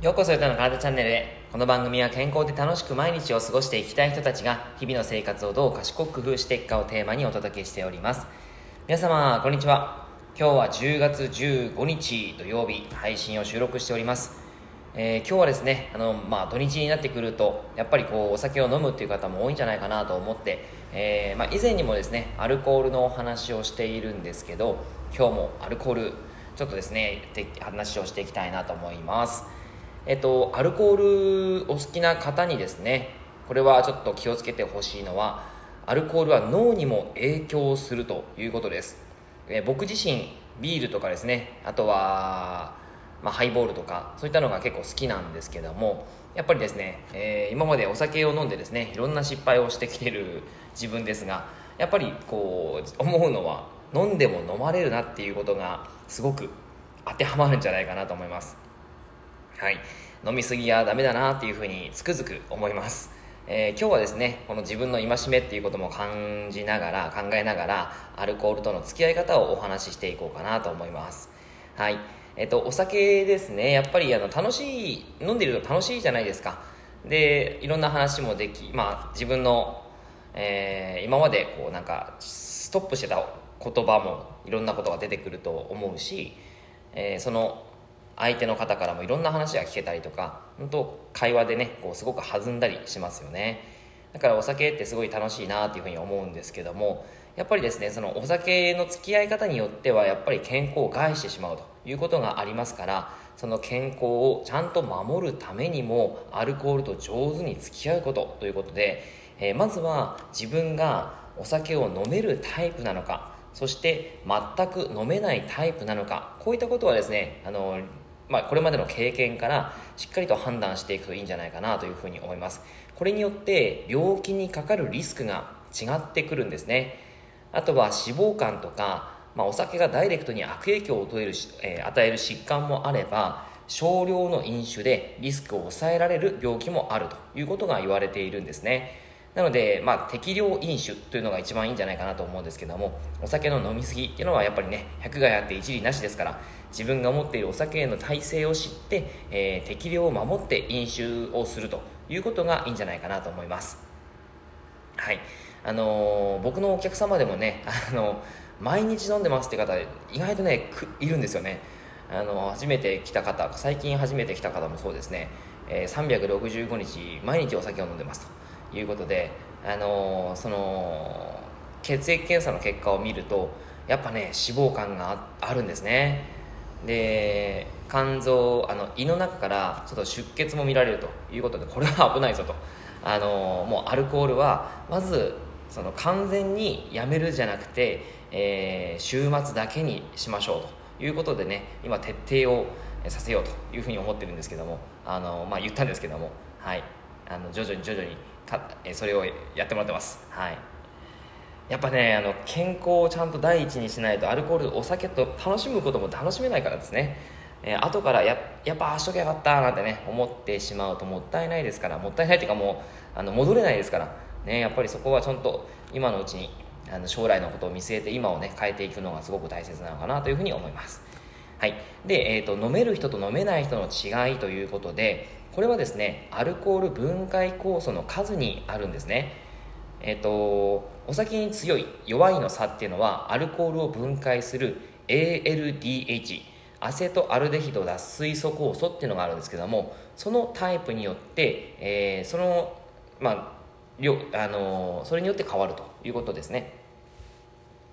ようこそゆたの体チャンネル。へこの番組は健康で楽しく毎日を過ごしていきたい人たちが日々の生活をどう賢く工夫していくかをテーマにお届けしております。皆様こんにちは。今日は10月15日土曜日配信を収録しております。えー、今日はですねあの、まあ、土日になってくるとやっぱりこうお酒を飲むっていう方も多いんじゃないかなと思って、えー、まあ、以前にもですねアルコールのお話をしているんですけど今日もアルコールちょっとですね話をしていきたいなと思います。えっと、アルコールお好きな方にですねこれはちょっと気をつけてほしいのはアルコールは脳にも影響するということです、え僕自身ビールとかですねあとは、まあ、ハイボールとかそういったのが結構好きなんですけどもやっぱりですね、えー、今までお酒を飲んでですねいろんな失敗をしてきてる自分ですがやっぱりこう思うのは飲んでも飲まれるなっていうことがすごく当てはまるんじゃないかなと思います。はい、飲みすぎはダメだなっていうふうにつくづく思います、えー、今日はですねこの自分の戒めっていうことも感じながら考えながらアルコールとの付き合い方をお話ししていこうかなと思います。はい。えっと、お酒ですねやっぱりあの楽しい飲んでると楽しいじゃないですか。でいろんな話もでき、まあ、自分の、えー、今までこうなんかストップしてた言葉もいろんなことが出てくると思うし、え、その相手の方からもいろんな話が聞けたりとか本当会話でねこうすごく弾んだりしますよね。だからお酒ってすごい楽しいなっていうふうに思うんですけどもやっぱりですねそのお酒の付き合い方によってはやっぱり健康を害してしまうということがありますからその健康をちゃんと守るためにもアルコールと上手に付き合うことということで、えー、まずは自分がお酒を飲めるタイプなのかそして全く飲めないタイプなのかこういったことはですねあのまあ、これまでの経験からしっかりと判断していくといいんじゃないかなというふうに思います。これによって病気にかかるリスクが違ってくるんですね。あとは脂肪肝とか、まあ、お酒がダイレクトに悪影響を与える,、えー、与える疾患もあれば少量の飲酒でリスクを抑えられる病気もあるということが言われているんですね。なので、まあ、適量飲酒というのが一番いいんじゃないかなと思うんですけどもお酒の飲み過ぎっていうのはやっぱりね100害あって一理なしですから自分が持っているお酒への耐性を知って、えー、適量を守って飲酒をするということがいいんじゃないかなと思います。はい。あのー、僕のお客様でもね、あの毎日飲んでますって方意外とねいるんですよね。あの初めて来た方最近初めて来た方もそうですね、えー、365日毎日お酒を飲んでますということで、あのー、その血液検査の結果を見るとやっぱね脂肪肝があるんですね。で肝臓あの胃の中からちょっと出血も見られるということでこれは危ないぞと。あのもうアルコールはまずその完全にやめるじゃなくて、えー、週末だけにしましょうということでね今徹底をさせようというふうに思ってるんですけどもあの、まあ、言ったんですけども、はい、あの徐々に徐々にたそれをやってもらってます。はい。やっぱねあの健康をちゃんと第一にしないとアルコールお酒と楽しむことも楽しめないからですね、えー、後からややっぱああしときゃよかったなんてね思ってしまうともったいないですから。もったいないっていうかもうあの戻れないですから。ねやっぱりそこはちゃんと今のうちにあの将来のことを見据えて今をね変えていくのがすごく大切なのかなというふうに思います。はい。で、えーと、飲める人と飲めない人の違いということでこれはですねアルコール分解酵素の数にあるんですね。えっ、とお酒に強い弱いの差っていうのはアルコールを分解する ALDH アセトアルデヒド脱水素酵素っていうのがあるんですけどもそのタイプによって、えー、そのまあ量あのそれによって変わるということですね。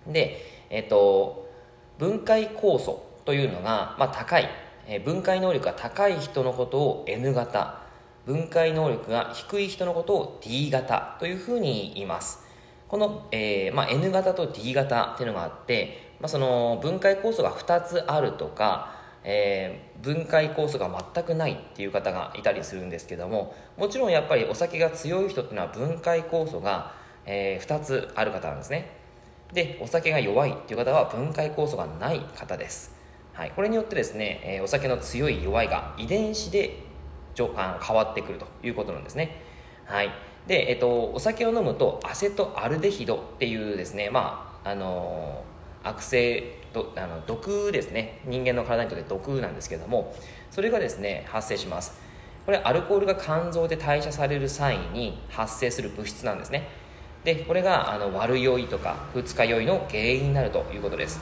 でえっ、と分解酵素というのが、まあ、高い、えー、分解能力が高い人のことを N 型分解能力が低い人のことを D 型というふうに言います。この、えーまあ、N 型と D 型っていうのがあって、まあ、その分解酵素が2つあるとか、えー、分解酵素が全くないっていう方がいたりするんですけどももちろんやっぱりお酒が強い人っていうのは分解酵素が、えー、2つある方なんですね。でお酒が弱いっていう方は分解酵素がない方です。はい、これによってですね、え、お酒の強い弱いが遺伝子であの変わってくるということなんですね。はい。で、えっと、お酒を飲むとアセトアルデヒドっていうですね、まあ、あの悪性どあの毒ですね人間の体にとって毒なんですけどもそれがですね発生しますこれアルコールが肝臓で代謝される際に発生する物質なんですねでこれがあの悪酔いとか二日酔いの原因になるということです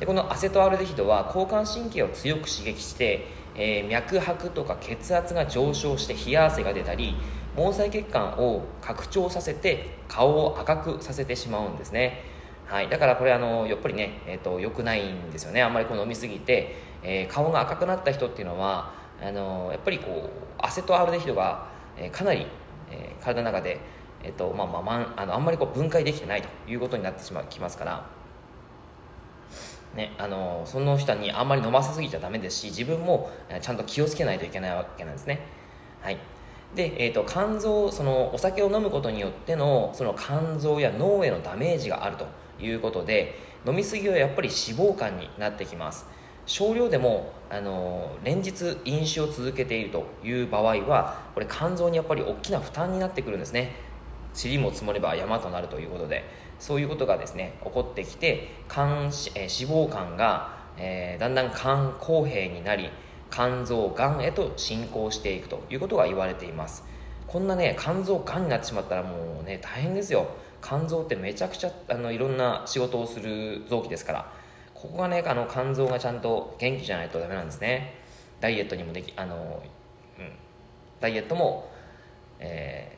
でこのアセトアルデヒドは交感神経を強く刺激して、えー、脈拍とか血圧が上昇して冷や汗が出たり毛細血管を拡張させて顔を赤くさせてしまうんですね。はい、だからこれあのやっぱりね、えーと、良くないんですよね。あんまりこう飲みすぎて、えー、顔が赤くなった人っていうのはあのやっぱりこうアセトアルデヒドが、えー、かなり、えー、体の中で、えーとまあまあ、まあのあんまりこう分解できてないということになってしまきますから、ね、あのその人にあんまり飲ませすぎちゃダメですし自分もちゃんと気をつけないといけないわけなんですね。はい。で、えーと、肝臓そのお酒を飲むことによってのその肝臓や脳へのダメージがあるということで飲みすぎはやっぱり脂肪肝になってきます。少量でもあの連日飲酒を続けているという場合はこれ肝臓にやっぱり大きな負担になってくるんですね。塵も積もれば山となるということで。そういうことがですね起こってきて肝、え、脂肪肝が、えー、だんだん肝硬変になり肝臓がんへと進行していくということが言われています。こんなね肝臓がんになってしまったらもうね大変ですよ。肝臓ってめちゃくちゃあのいろんな仕事をする臓器ですから。ここがねあの肝臓がちゃんと元気じゃないとダメなんですね。ダイエットにもできあの、うん、ダイエットも、え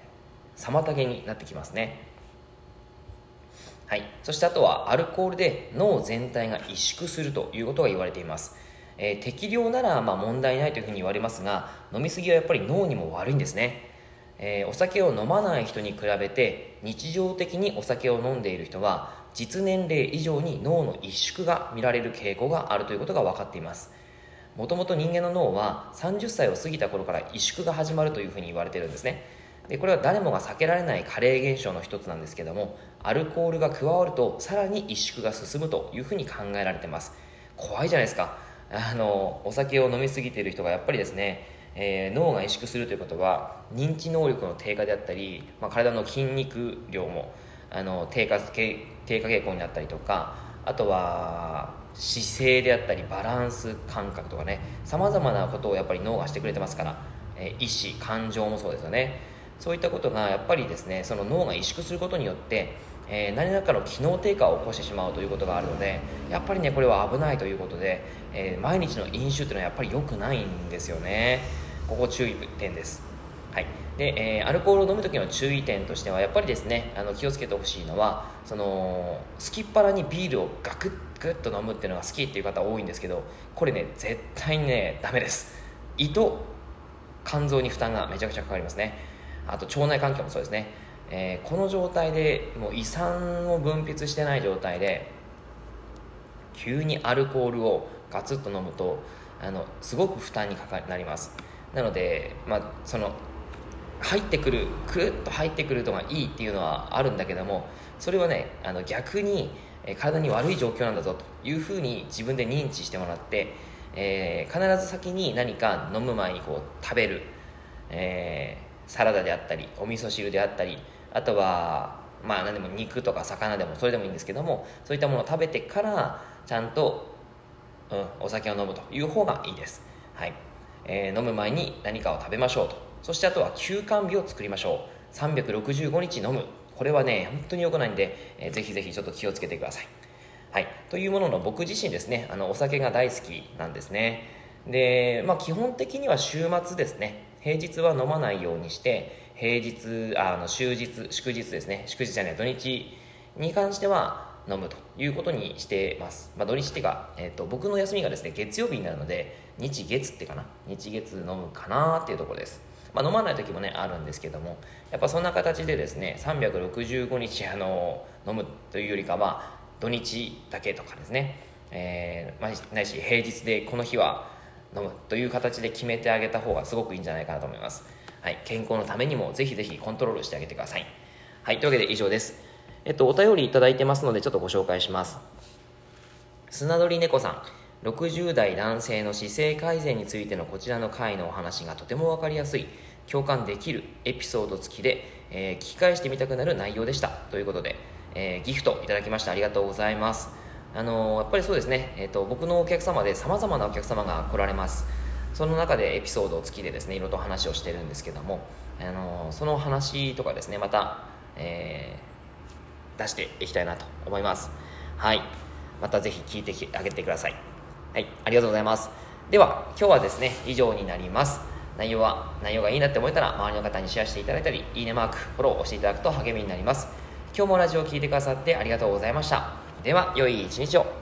ー、妨げになってきますね。はい。そしてあとはアルコールで脳全体が萎縮するということが言われています。えー、適量ならま問題ないというふうに言われますが飲みすぎはやっぱり脳にも悪いんですね。えー、お酒を飲まない人に比べて日常的にお酒を飲んでいる人は実年齢以上に脳の萎縮が見られる傾向があるということが分かっています。もともと人間の脳は30歳を過ぎた頃から萎縮が始まるというふうに言われてるんですね。でこれは誰もが避けられない加齢現象の一つなんですけどもアルコールが加わるとさらに萎縮が進むというふうに考えられてます。怖いじゃないですか。あのお酒を飲みすぎている人がやっぱりですねえー、脳が萎縮するということは認知能力の低下であったり、まあ、体の筋肉量もあの低下低下傾向になったりとかあとは姿勢であったりバランス感覚とかねさまざまなことをやっぱり脳がしてくれてますから、えー、意志感情もそうですよね。そういったことがやっぱりですねその脳が萎縮することによってえー、何らかの機能低下を起こしてしまうということがあるのでやっぱりねこれは危ないということで、えー、毎日の飲酒っていうのはやっぱり良くないんですよね。ここ注意点です。はい。でえー、アルコールを飲む時の注意点としてはやっぱりですねあの気をつけてほしいのはそのすきっ腹にビールをガクッグッと飲むっていうのが好きっていう方多いんですけどこれね絶対にねダメです。胃と肝臓に負担がめちゃくちゃかかりますね。あと腸内環境もそうですね、えー、この状態でもう胃酸を分泌してない状態で急にアルコールをガツッと飲むとあのすごく負担にかかなります。なので、まあ、その入ってくるくるっと入ってくるのがいいっていうのはあるんだけどもそれはねあの逆に体に悪い状況なんだぞというふうに自分で認知してもらって、えー、必ず先に何か飲む前にこう食べる、えー、サラダであったりお味噌汁であったりあとはまあ何でも肉とか魚でもそれでもいいんですけどもそういったものを食べてからちゃんと、うん、お酒を飲むという方がいいです。はい。えー、飲む前に何かを食べましょうと。そしてあとは休館日を作りましょう。365日飲む。これはね本当に良くないんで、えー、ぜひぜひちょっと気をつけてください。はい。というものの僕自身ですねあのお酒が大好きなんですね。でまあ基本的には週末ですね。平日は飲まないようにして平日あの終日祝日ですね。祝日じゃない土日に関しては飲むということにしてます、まあ、土日っていうか、えーと、僕の休みがですね月曜日になるので日月ってかな。日月飲むかなっていうところです、まあ、飲まない時もねあるんですけどもやっぱそんな形でですね365日あの飲むというよりかは土日だけとかですね、えーまあ、ないし平日でこの日は飲むという形で決めてあげた方がすごくいいんじゃないかなと思います、はい、健康のためにもぜひぜひコントロールしてあげてくださいはいというわけで以上ですえっと、お便りいただいてますので、ちょっとご紹介します。砂鳥猫さん、60代男性の姿勢改善についてのこちらの回のお話がとても分かりやすい、共感できるエピソード付きで、えー、聞き返してみたくなる内容でした。ということで、えー、ギフトいただきましてありがとうございます。あのやっぱりそうですね、えーと、僕のお客様でさまざまなお客様が来られます。その中でエピソードを付きでですねいろいろと話をしてるんですけども、あのその話とかですねまた、えー、出していきたいなと思います。はい。またぜひ聞いてあげてください。はい。ありがとうございます。では今日はですね以上になります。内容は内容がいいなって思えたら周りの方にシェアしていただいたりいいねマークフォローを押していただくと励みになります。今日もラジオを聴いてくださってありがとうございました。では良い一日を。